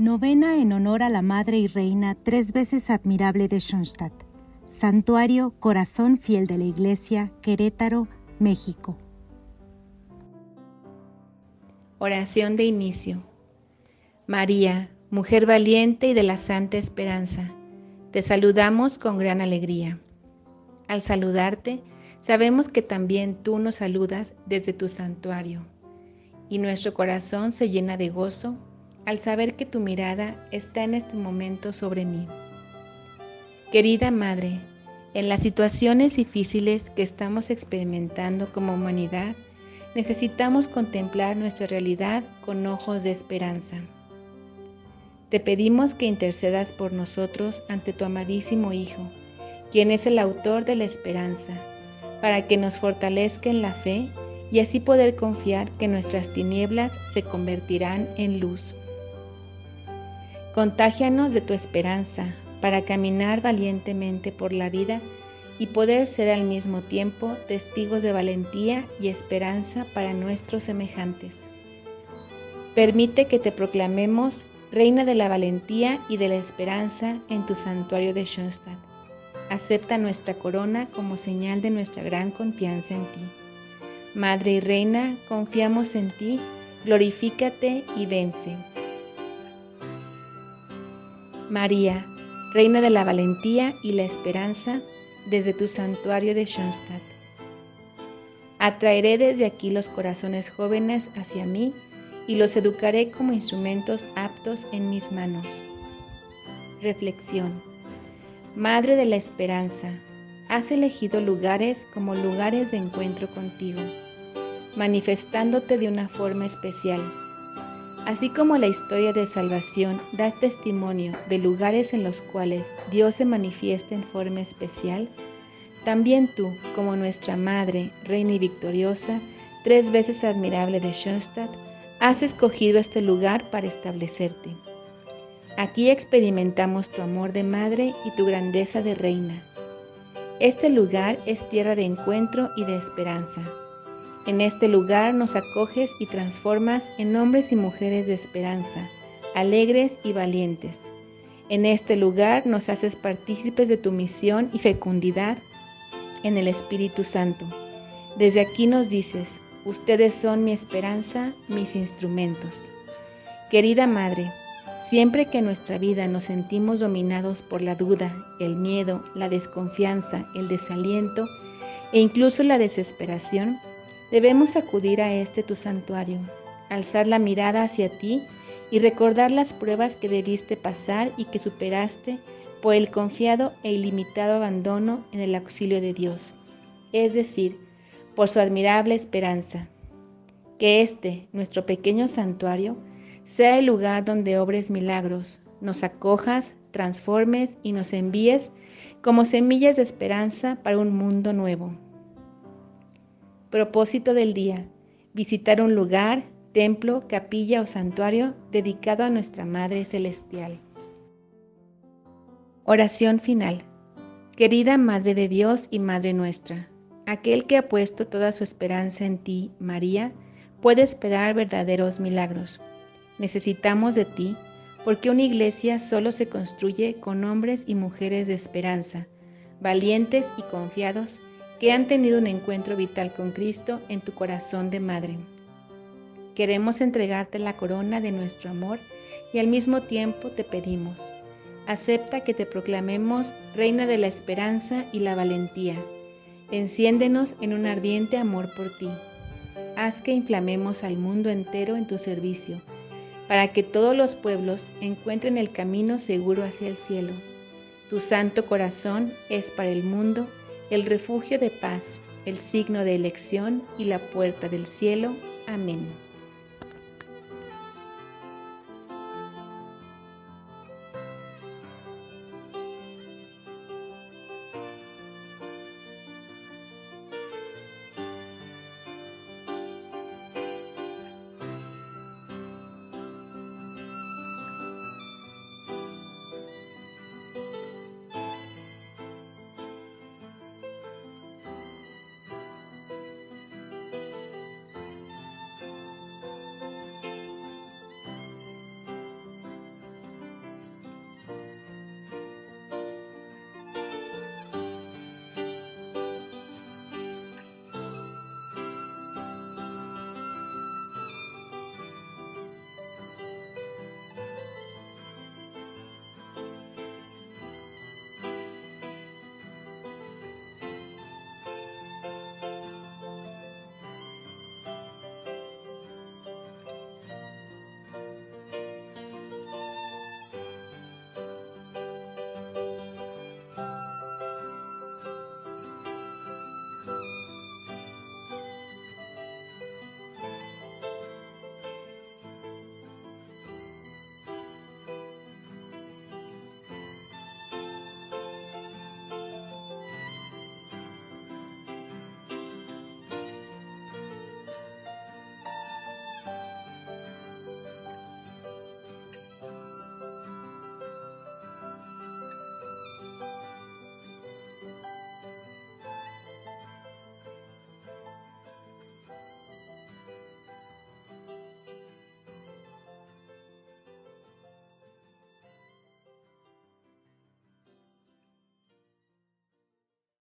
Novena en honor a la Madre y Reina tres veces admirable de Schoenstatt. Santuario Corazón Fiel de la Iglesia, Querétaro, México. Oración de inicio. María, mujer valiente y de la santa esperanza, te saludamos con gran alegría. Al saludarte, sabemos que también tú nos saludas desde tu santuario, y nuestro corazón se llena de gozo al saber que tu mirada está en este momento sobre mí. Querida Madre, en las situaciones difíciles que estamos experimentando como humanidad, necesitamos contemplar nuestra realidad con ojos de esperanza. Te pedimos que intercedas por nosotros ante tu amadísimo Hijo, quien es el autor de la esperanza, para que nos fortalezca en la fe y así poder confiar que nuestras tinieblas se convertirán en luz. Contágianos de tu esperanza para caminar valientemente por la vida y poder ser al mismo tiempo testigos de valentía y esperanza para nuestros semejantes. Permite que te proclamemos Reina de la Valentía y de la Esperanza en tu santuario de Schoenstatt. Acepta nuestra corona como señal de nuestra gran confianza en ti. Madre y Reina, confiamos en ti, glorifícate y vence. María, Reina de la Valentía y la Esperanza, desde tu santuario de Schoenstatt. Atraeré desde aquí los corazones jóvenes hacia mí y los educaré como instrumentos aptos en mis manos. Reflexión. Madre de la Esperanza, has elegido lugares como lugares de encuentro contigo, manifestándote de una forma especial Así como la historia de salvación da testimonio de lugares en los cuales Dios se manifiesta en forma especial, también tú, como nuestra Madre, Reina y Victoriosa, tres veces admirable de Schoenstatt, has escogido este lugar para establecerte. Aquí experimentamos tu amor de madre y tu grandeza de reina. Este lugar es tierra de encuentro y de esperanza. En este lugar nos acoges y transformas en hombres y mujeres de esperanza, alegres y valientes. En este lugar nos haces partícipes de tu misión y fecundidad en el Espíritu Santo. Desde aquí nos dices, ustedes son mi esperanza, mis instrumentos. Querida Madre, siempre que en nuestra vida nos sentimos dominados por la duda, el miedo, la desconfianza, el desaliento e incluso la desesperación, Debemos acudir a este tu santuario, alzar la mirada hacia ti y recordar las pruebas que debiste pasar y que superaste por el confiado e ilimitado abandono en el auxilio de Dios, es decir, por su admirable esperanza. Que este, nuestro pequeño santuario, sea el lugar donde obres milagros, nos acojas, transformes y nos envíes como semillas de esperanza para un mundo nuevo. Propósito del día. Visitar un lugar, templo, capilla o santuario dedicado a nuestra Madre Celestial. Oración final. Querida Madre de Dios y Madre nuestra, aquel que ha puesto toda su esperanza en ti, María, puede esperar verdaderos milagros. Necesitamos de ti porque una iglesia solo se construye con hombres y mujeres de esperanza, valientes y confiados que han tenido un encuentro vital con Cristo en tu corazón de madre. Queremos entregarte la corona de nuestro amor y al mismo tiempo te pedimos, acepta que te proclamemos Reina de la Esperanza y la Valentía. Enciéndenos en un ardiente amor por ti. Haz que inflamemos al mundo entero en tu servicio, para que todos los pueblos encuentren el camino seguro hacia el cielo. Tu santo corazón es para el mundo el refugio de paz, el signo de elección y la puerta del cielo. Amén.